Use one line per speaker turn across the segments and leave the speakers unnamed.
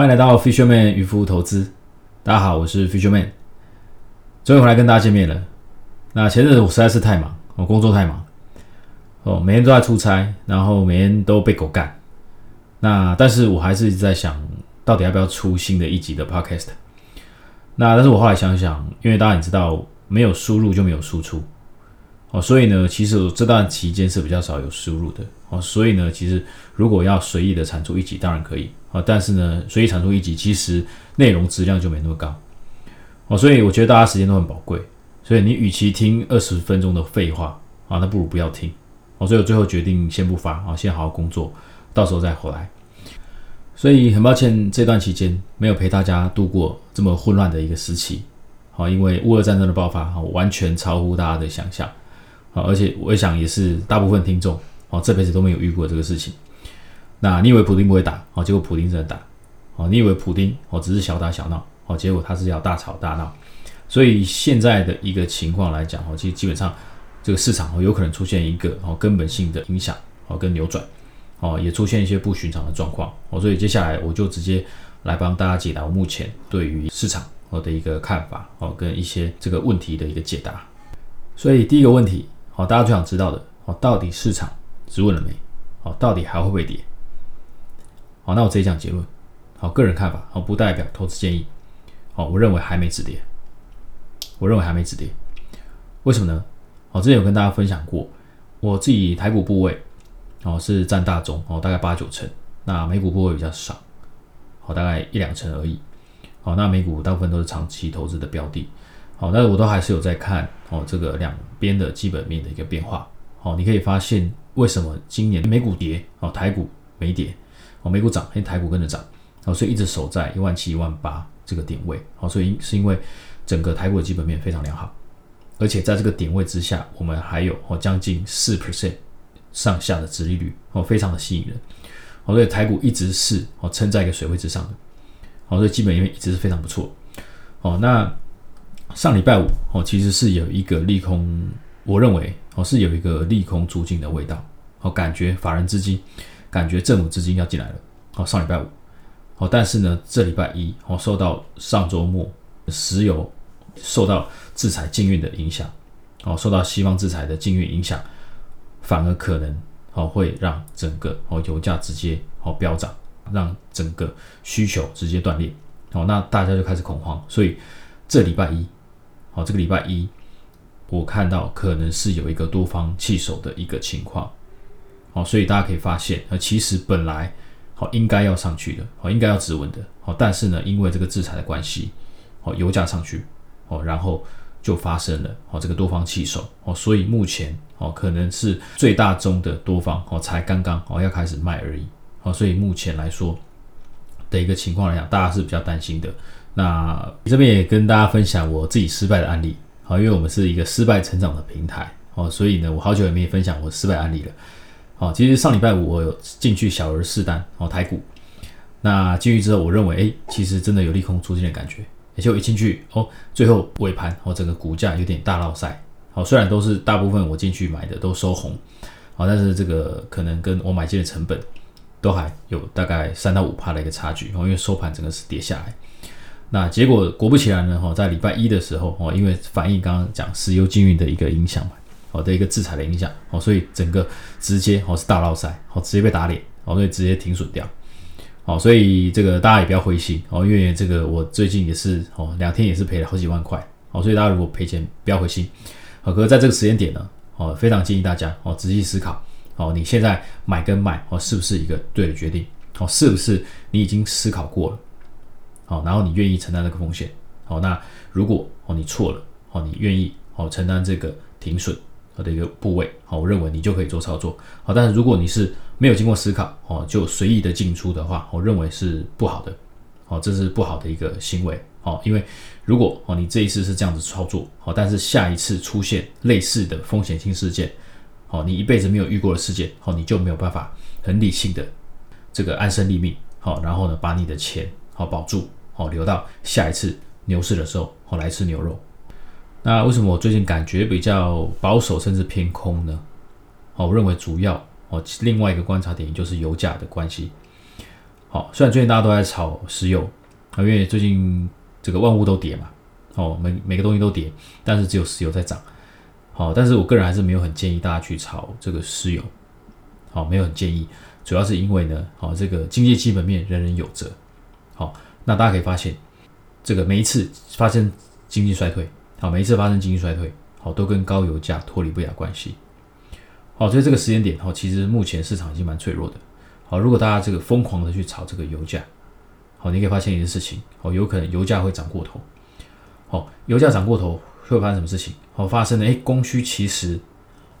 欢迎来到 Fisherman 渔夫投资。大家好，我是 Fisherman，终于回来跟大家见面了。那前阵子我实在是太忙，我工作太忙，哦，每天都在出差，然后每天都被狗干。那但是我还是一直在想，到底要不要出新的一集的 Podcast？那但是我后来想想，因为大家也知道，没有输入就没有输出，哦，所以呢，其实这段期间是比较少有输入的，哦，所以呢，其实如果要随意的产出一集，当然可以。啊，但是呢，随意产出一集，其实内容质量就没那么高哦，所以我觉得大家时间都很宝贵，所以你与其听二十分钟的废话啊，那不如不要听哦，所以我最后决定先不发啊，先好好工作，到时候再回来。所以很抱歉这段期间没有陪大家度过这么混乱的一个时期，好，因为乌俄战争的爆发哈，完全超乎大家的想象，好，而且我想也是大部分听众哦这辈子都没有遇过这个事情。那你以为普丁不会打哦？结果普丁真的打哦。你以为普丁哦只是小打小闹哦？结果他是要大吵大闹。所以现在的一个情况来讲哦，其实基本上这个市场哦有可能出现一个哦根本性的影响哦跟扭转哦，也出现一些不寻常的状况哦。所以接下来我就直接来帮大家解答目前对于市场哦的一个看法哦跟一些这个问题的一个解答。所以第一个问题哦，大家最想知道的哦，到底市场止稳了没？哦，到底还会不会跌？好，那我直接讲结论。好，个人看法，好，不代表投资建议。好，我认为还没止跌。我认为还没止跌。为什么呢？好，之前有跟大家分享过，我自己台股部位，哦是占大中，哦大概八九成。那美股部位比较少，好大概一两成而已。好，那美股大部分都是长期投资的标的。好，那我都还是有在看哦这个两边的基本面的一个变化。好，你可以发现为什么今年美股跌，哦台股没跌。哦，美股涨，因为台股跟着涨，哦，所以一直守在一万七、一万八这个点位，哦，所以是因为整个台股的基本面非常良好，而且在这个点位之下，我们还有哦将近四 percent 上下的殖利率，哦，非常的吸引人，哦，所以台股一直是哦撑在一个水位之上的，哦，所以基本面一直是非常不错，哦，那上礼拜五哦其实是有一个利空，我认为哦是有一个利空出尽的味道，哦，感觉法人资金。感觉政府资金要进来了，哦，上礼拜五，哦，但是呢，这礼拜一，哦，受到上周末石油受到制裁禁运的影响，哦，受到西方制裁的禁运影响，反而可能哦会让整个哦油价直接哦飙涨，让整个需求直接断裂，哦，那大家就开始恐慌，所以这礼拜一，好，这个礼拜一，我看到可能是有一个多方弃守的一个情况。好，所以大家可以发现，呃，其实本来好应该要上去的，好应该要止稳的，好，但是呢，因为这个制裁的关系，好油价上去，哦，然后就发生了，好这个多方弃守，哦，所以目前哦可能是最大宗的多方哦才刚刚哦要开始卖而已，好，所以目前来说的一个情况来讲，大家是比较担心的。那这边也跟大家分享我自己失败的案例，好，因为我们是一个失败成长的平台，哦，所以呢，我好久也没分享我失败案例了。好，其实上礼拜五我有进去小额试单哦，台股。那进去之后，我认为哎，其实真的有利空出现的感觉。而且我一进去哦，最后尾盘哦，整个股价有点大落赛。好，虽然都是大部分我进去买的都收红，好，但是这个可能跟我买进的成本都还有大概三到五帕的一个差距。哦，因为收盘整个是跌下来。那结果果不其然呢，哈，在礼拜一的时候哦，因为反映刚刚讲石油禁运的一个影响嘛。好的一个制裁的影响，哦，所以整个直接哦是大捞塞，哦直接被打脸，哦所以直接停损掉，好，所以这个大家也不要灰心，哦，因为这个我最近也是哦两天也是赔了好几万块，哦，所以大家如果赔钱不要灰心，好，可在这个时间点呢，哦非常建议大家哦仔细思考，哦你现在买跟卖哦是不是一个对的决定，哦是不是你已经思考过了，好，然后你愿意承担这个风险，好，那如果哦你错了，哦你愿意哦承担这个停损。的一个部位，好，我认为你就可以做操作，好，但是如果你是没有经过思考，哦，就随意的进出的话，我认为是不好的，好，这是不好的一个行为，好，因为如果哦你这一次是这样子操作，好，但是下一次出现类似的风险性事件，好，你一辈子没有遇过的事件，好，你就没有办法很理性的这个安身立命，好，然后呢把你的钱好保住，哦留到下一次牛市的时候，哦来吃牛肉。那为什么我最近感觉比较保守甚至偏空呢？哦，我认为主要哦另外一个观察点就是油价的关系。好，虽然最近大家都在炒石油啊，因为最近这个万物都跌嘛，哦，每每个东西都跌，但是只有石油在涨。好，但是我个人还是没有很建议大家去炒这个石油。好，没有很建议，主要是因为呢，好，这个经济基本面人人有责。好，那大家可以发现，这个每一次发生经济衰退，好，每一次发生经济衰退，好，都跟高油价脱离不了关系。好，所以这个时间点，好，其实目前市场已经蛮脆弱的。好，如果大家这个疯狂的去炒这个油价，好，你可以发现一件事情，好，有可能油价会涨过头。好，油价涨过头会发生什么事情？好，发生了，哎，供需其实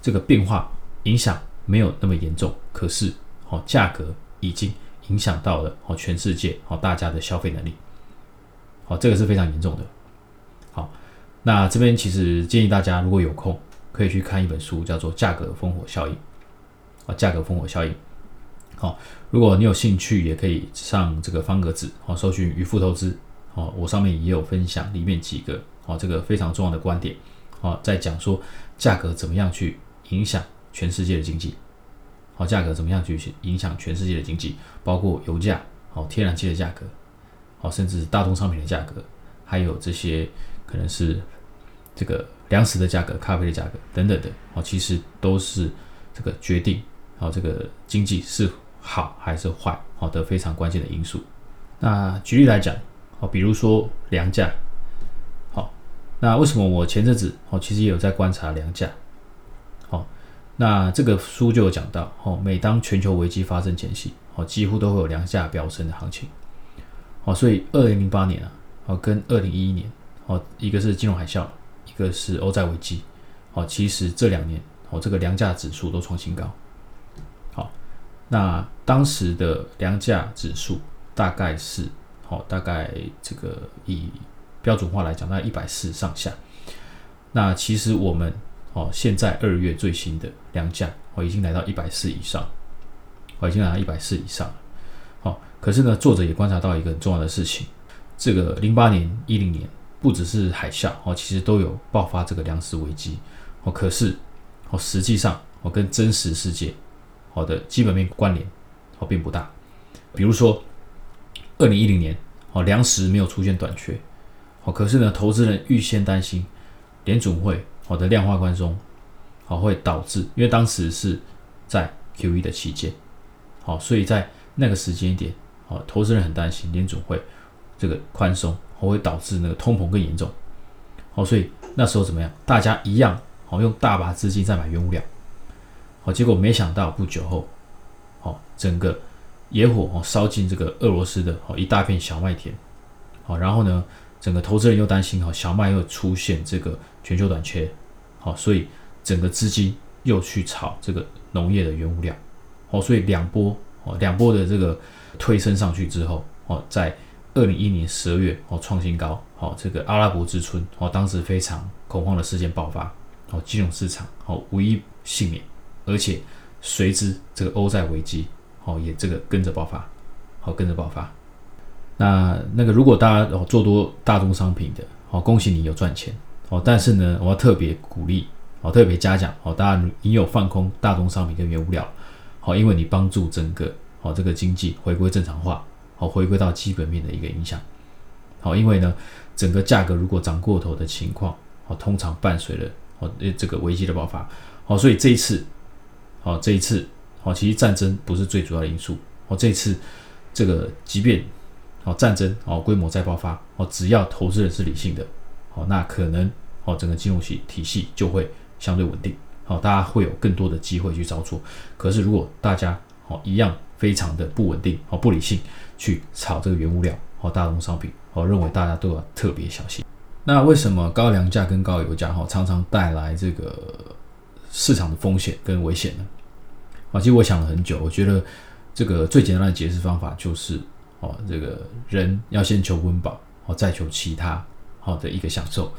这个变化影响。没有那么严重，可是哦，价格已经影响到了哦全世界哦大家的消费能力，好，这个是非常严重的。好，那这边其实建议大家如果有空可以去看一本书，叫做《价格烽火效应》啊，《价格烽火效应》。好，如果你有兴趣，也可以上这个方格子哦，搜寻渔夫投资哦，我上面也有分享里面几个哦这个非常重要的观点哦，在讲说价格怎么样去影响。全世界的经济，好价格怎么样去影响全世界的经济？包括油价、好天然气的价格，好甚至大宗商品的价格，还有这些可能是这个粮食的价格、咖啡的价格等等的，好其实都是这个决定好这个经济是好还是坏好的非常关键的因素。那举例来讲，好比如说粮价，好那为什么我前阵子好其实也有在观察粮价？那这个书就有讲到，哦，每当全球危机发生前夕，哦，几乎都会有粮价飙升的行情，哦，所以二零零八年啊，哦，跟二零一一年，哦，一个是金融海啸，一个是欧债危机，哦，其实这两年，哦，这个粮价指数都创新高，好，那当时的粮价指数大概是，哦，大概这个以标准化来讲，大概一百四上下，那其实我们。哦，现在二月最新的粮价哦，已经来到一百四以上，哦，已经来到一百四以上了。好，可是呢，作者也观察到一个很重要的事情，这个零八年、一零年不只是海啸哦，其实都有爆发这个粮食危机哦。可是哦，实际上哦，跟真实世界好的基本面关联哦并不大。比如说，二零一零年哦，粮食没有出现短缺，哦，可是呢，投资人预先担心联总会。好的量化宽松，好会导致，因为当时是在 Q E 的期间，好，所以在那个时间点，好，投资人很担心联总会这个宽松，会导致那个通膨更严重，好，所以那时候怎么样？大家一样，好用大把资金在买原物料，好，结果没想到不久后，好，整个野火哦烧进这个俄罗斯的哦一大片小麦田，好，然后呢？整个投资人又担心哈，小麦又出现这个全球短缺，好，所以整个资金又去炒这个农业的原物料，好，所以两波哦，两波的这个推升上去之后，哦，在二零一一年十二月哦创新高，好，这个阿拉伯之春哦，当时非常恐慌的事件爆发，哦，金融市场哦无一幸免，而且随之这个欧债危机哦也这个跟着爆发，好跟着爆发。那那个，如果大家哦做多大宗商品的，哦，恭喜你有赚钱哦。但是呢，我要特别鼓励哦，特别嘉奖哦，大家你有放空大宗商品跟原物料，好，因为你帮助整个哦这个经济回归正常化，好，回归到基本面的一个影响。好，因为呢，整个价格如果涨过头的情况，哦，通常伴随了哦这个危机的爆发。好，所以这一次，好这一次，好，其实战争不是最主要的因素。哦，这次这个即便哦，战争哦，规模再爆发哦，只要投资人是理性的，哦，那可能哦，整个金融系体系就会相对稳定，好，大家会有更多的机会去操作。可是如果大家哦一样非常的不稳定哦，不理性去炒这个原物料哦，大宗商品，我认为大家都要特别小心。那为什么高粮价跟高油价哈常常带来这个市场的风险跟危险呢？啊，其实我想了很久，我觉得这个最简单的解释方法就是。哦，这个人要先求温饱，哦，再求其他好的一个享受，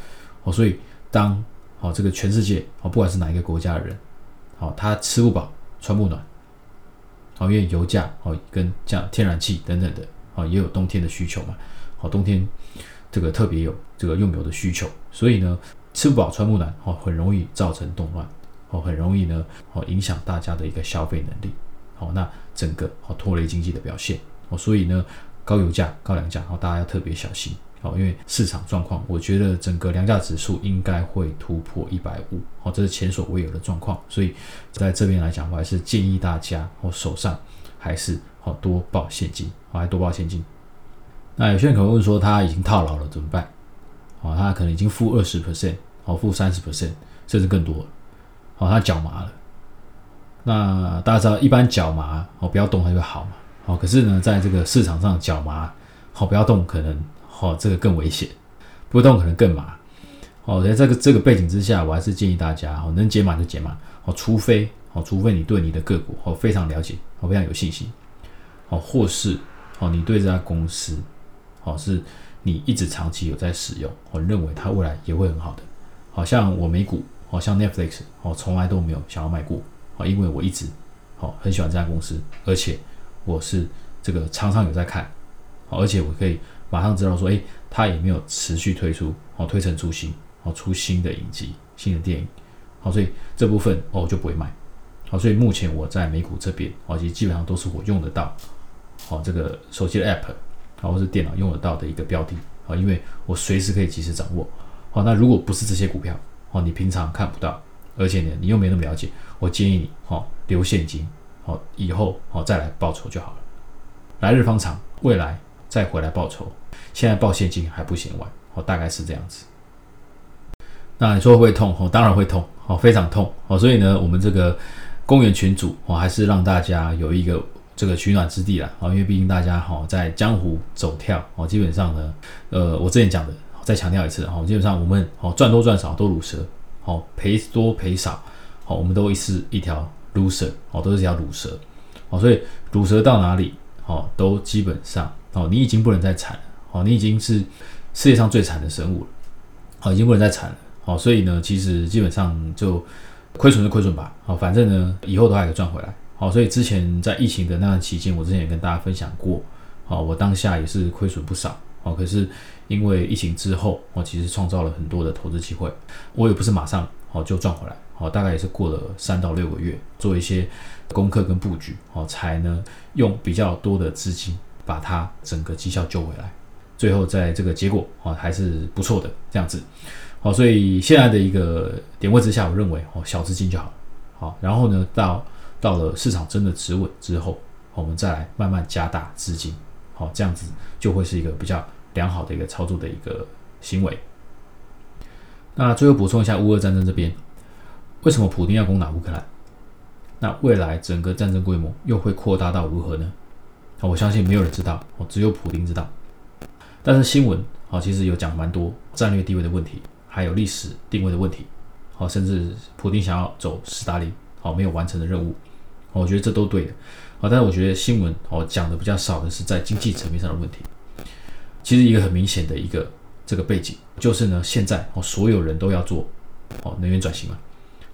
哦，所以当哦这个全世界哦不管是哪一个国家的人，哦他吃不饱穿不暖，哦，因为油价哦跟像天然气等等的哦也有冬天的需求嘛，哦冬天这个特别有这个用油的需求，所以呢吃不饱穿不暖哦很容易造成动乱，哦很容易呢哦影响大家的一个消费能力，好那整个哦拖累经济的表现。哦，所以呢，高油价、高粮价，哦，大家要特别小心，哦，因为市场状况，我觉得整个粮价指数应该会突破一百五，哦，这是前所未有的状况，所以在这边来讲，我还是建议大家，哦，手上还是好多抱现金，哦，还多抱现金。那有些人可能问说，他已经套牢了怎么办？哦，他可能已经负二十 percent，哦，负三十 percent，甚至更多了，哦，他脚麻了。那大家知道，一般脚麻哦，不要动它就好嘛。哦，可是呢，在这个市场上，脚麻好不要动，可能哦这个更危险，不动可能更麻。哦，在这个这个背景之下，我还是建议大家哦，能解码就解码。哦，除非哦，除非你对你的个股哦非常了解，哦非常有信心，哦，或是哦你对这家公司哦是你一直长期有在使用，我认为它未来也会很好的。好像我美股，好像 Netflix，哦从来都没有想要卖过。啊，因为我一直好很喜欢这家公司，而且我是这个常常有在看，而且我可以马上知道说，哎，它也没有持续推出，哦，推陈出新，哦，出新的影集、新的电影，好，所以这部分哦就不会卖，好，所以目前我在美股这边，哦，其实基本上都是我用得到，好，这个手机的 app，好，或是电脑用得到的一个标的，好，因为我随时可以及时掌握，好，那如果不是这些股票，哦，你平常看不到。而且呢，你又没那么了解，我建议你哈留现金，好以后好再来报仇就好了。来日方长，未来再回来报仇，现在报现金还不嫌晚，哦大概是这样子。那你说会痛？哦当然会痛，哦非常痛，哦所以呢，我们这个公园群主哦还是让大家有一个这个取暖之地啦，哦因为毕竟大家哈在江湖走跳，哦基本上呢，呃我之前讲的再强调一次，哦基本上我们哦赚多赚少都如蛇。哦，赔多赔少，好，我们都一是一条毒蛇哦，都是一条卤蛇，哦，所以卤蛇到哪里，哦，都基本上，哦，你已经不能再惨了，哦，你已经是世界上最惨的生物了，好，已经不能再惨了，好，所以呢，其实基本上就亏损就亏损吧，好，反正呢，以后都还可以赚回来，好，所以之前在疫情的那段期间，我之前也跟大家分享过，好，我当下也是亏损不少。哦，可是因为疫情之后，我其实创造了很多的投资机会，我也不是马上哦就赚回来，哦，大概也是过了三到六个月，做一些功课跟布局，哦，才呢用比较多的资金把它整个绩效救回来，最后在这个结果哦还是不错的这样子，好，所以现在的一个点位之下，我认为哦小资金就好，好，然后呢到到了市场真的止稳之后，我们再来慢慢加大资金。好，这样子就会是一个比较良好的一个操作的一个行为。那最后补充一下乌俄战争这边，为什么普京要攻打乌克兰？那未来整个战争规模又会扩大到如何呢？我相信没有人知道，哦，只有普京知道。但是新闻好，其实有讲蛮多战略地位的问题，还有历史定位的问题，好，甚至普京想要走斯大林，好没有完成的任务，我觉得这都对的。好，但是我觉得新闻哦讲的比较少的是在经济层面上的问题。其实一个很明显的一个这个背景就是呢，现在哦所有人都要做哦能源转型嘛，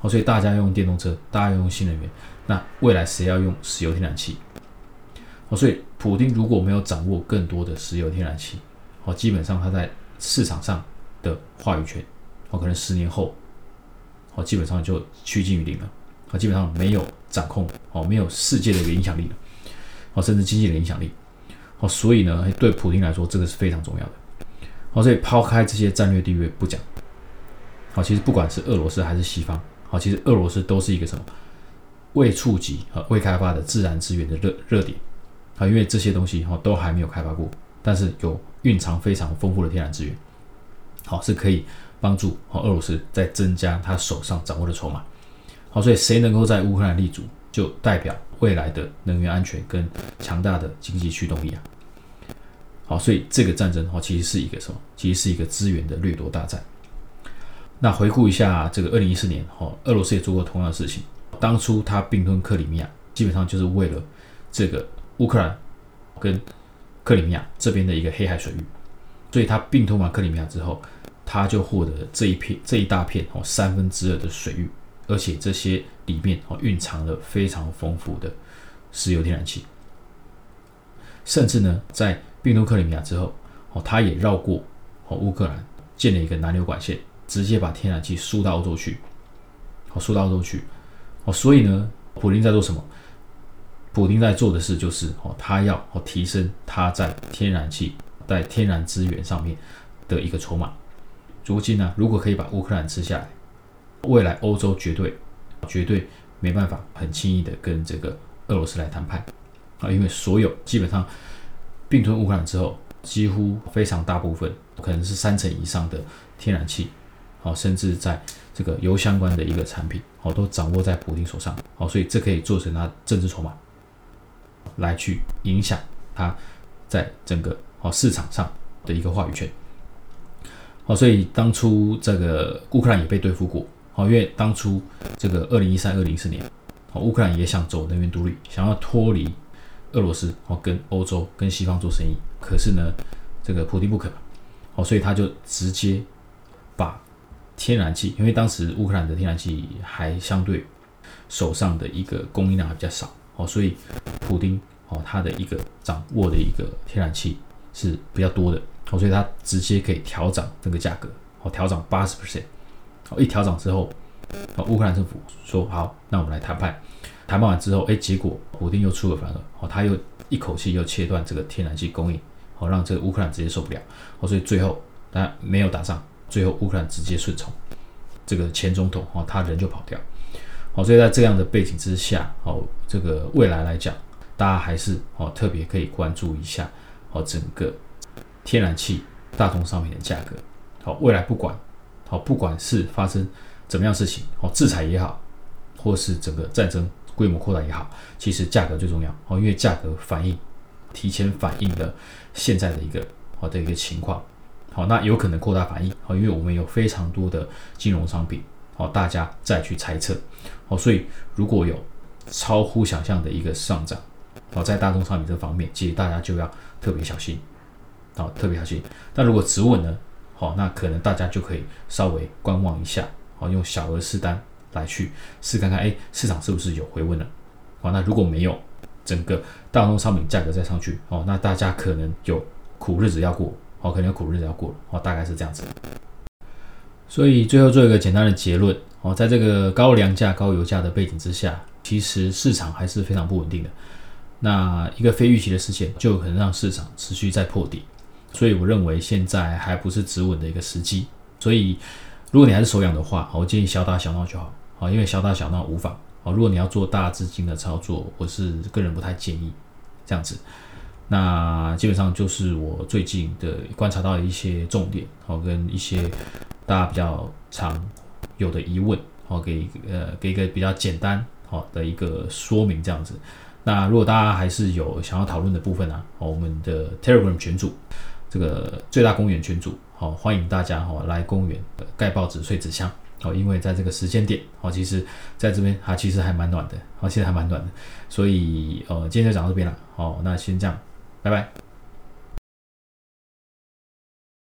所以大家用电动车，大家用新能源，那未来谁要用石油天然气？哦，所以普京如果没有掌握更多的石油天然气，哦，基本上他在市场上的话语权，哦，可能十年后，哦，基本上就趋近于零了。啊，基本上没有掌控哦，没有世界的一个影响力了，哦，甚至经济的影响力，哦，所以呢，对普京来说，这个是非常重要的，哦，所以抛开这些战略地位不讲，好，其实不管是俄罗斯还是西方，其实俄罗斯都是一个什么未触及和未开发的自然资源的热热点，啊，因为这些东西哈都还没有开发过，但是有蕴藏非常丰富的天然资源，好，是可以帮助和俄罗斯在增加他手上掌握的筹码。好，所以谁能够在乌克兰立足，就代表未来的能源安全跟强大的经济驱动力啊。好，所以这个战争哦，其实是一个什么？其实是一个资源的掠夺大战。那回顾一下这个二零一四年，哦，俄罗斯也做过同样的事情。当初他并吞克里米亚，基本上就是为了这个乌克兰跟克里米亚这边的一个黑海水域。所以他并吞完克里米亚之后，他就获得了这一片这一大片哦三分之二的水域。而且这些里面哦蕴藏了非常丰富的石油天然气，甚至呢在并吞克里米亚之后哦，他也绕过哦乌克兰建了一个南流管线，直接把天然气输到欧洲去，哦输到欧洲去，哦所以呢普京在做什么？普丁在做的事就是哦，他要哦提升他在天然气在天然资源上面的一个筹码。如今呢，如果可以把乌克兰吃下来，未来欧洲绝对绝对没办法很轻易的跟这个俄罗斯来谈判啊，因为所有基本上并吞乌克兰之后，几乎非常大部分可能是三成以上的天然气，好，甚至在这个油相关的一个产品，好，都掌握在普京手上，好，所以这可以做成他政治筹码。来去影响他在整个哦市场上的一个话语权，哦，所以当初这个乌克兰也被对付过，哦，因为当初这个二零一三、二零一四年，哦，乌克兰也想走能源独立，想要脱离俄罗斯，哦，跟欧洲、跟西方做生意，可是呢，这个普丁不肯，哦，所以他就直接天然气，因为当时乌克兰的天然气还相对手上的一个供应量还比较少。哦，所以普丁哦，他的一个掌握的一个天然气是比较多的，哦，所以他直接可以调涨这个价格，哦，调涨八十 percent，哦，一调涨之后，哦，乌克兰政府说好，那我们来谈判，谈判完之后，哎，结果普丁又出尔反尔，哦，他又一口气又切断这个天然气供应，哦，让这个乌克兰直接受不了，哦，所以最后当然没有打仗，最后乌克兰直接顺从这个前总统，哦，他人就跑掉。好，所以在这样的背景之下，好，这个未来来讲，大家还是哦特别可以关注一下哦整个天然气大宗商品的价格。好，未来不管好不管是发生怎么样事情，哦制裁也好，或是整个战争规模扩大也好，其实价格最重要哦，因为价格反映提前反映了现在的一个好的一个情况。好，那有可能扩大反应，好，因为我们有非常多的金融商品。好，大家再去猜测。好，所以如果有超乎想象的一个上涨，好，在大宗商品这方面，其实大家就要特别小心。好，特别小心。那如果止稳呢？好，那可能大家就可以稍微观望一下。好，用小额试单来去试看看，哎，市场是不是有回温了？好，那如果没有，整个大宗商品价格再上去，哦，那大家可能有苦日子要过。哦，可能苦日子要过了。哦，大概是这样子。所以最后做一个简单的结论哦，在这个高粮价、高油价的背景之下，其实市场还是非常不稳定的。那一个非预期的事件，就可能让市场持续在破底。所以我认为现在还不是止稳的一个时机。所以如果你还是手痒的话，我建议小打小闹就好，好，因为小打小闹无妨。好，如果你要做大资金的操作，我是个人不太建议这样子。那基本上就是我最近的观察到的一些重点，好，跟一些大家比较常有的疑问，好，给呃给一个比较简单好的一个说明这样子。那如果大家还是有想要讨论的部分呢，好，我们的 Telegram 群组这个最大公园群组，好，欢迎大家哈来公园盖报纸睡纸箱，好，因为在这个时间点，好，其实在这边它其实还蛮暖的，好，现在还蛮暖的，所以呃今天就讲到这边了，好，那先这样。拜拜。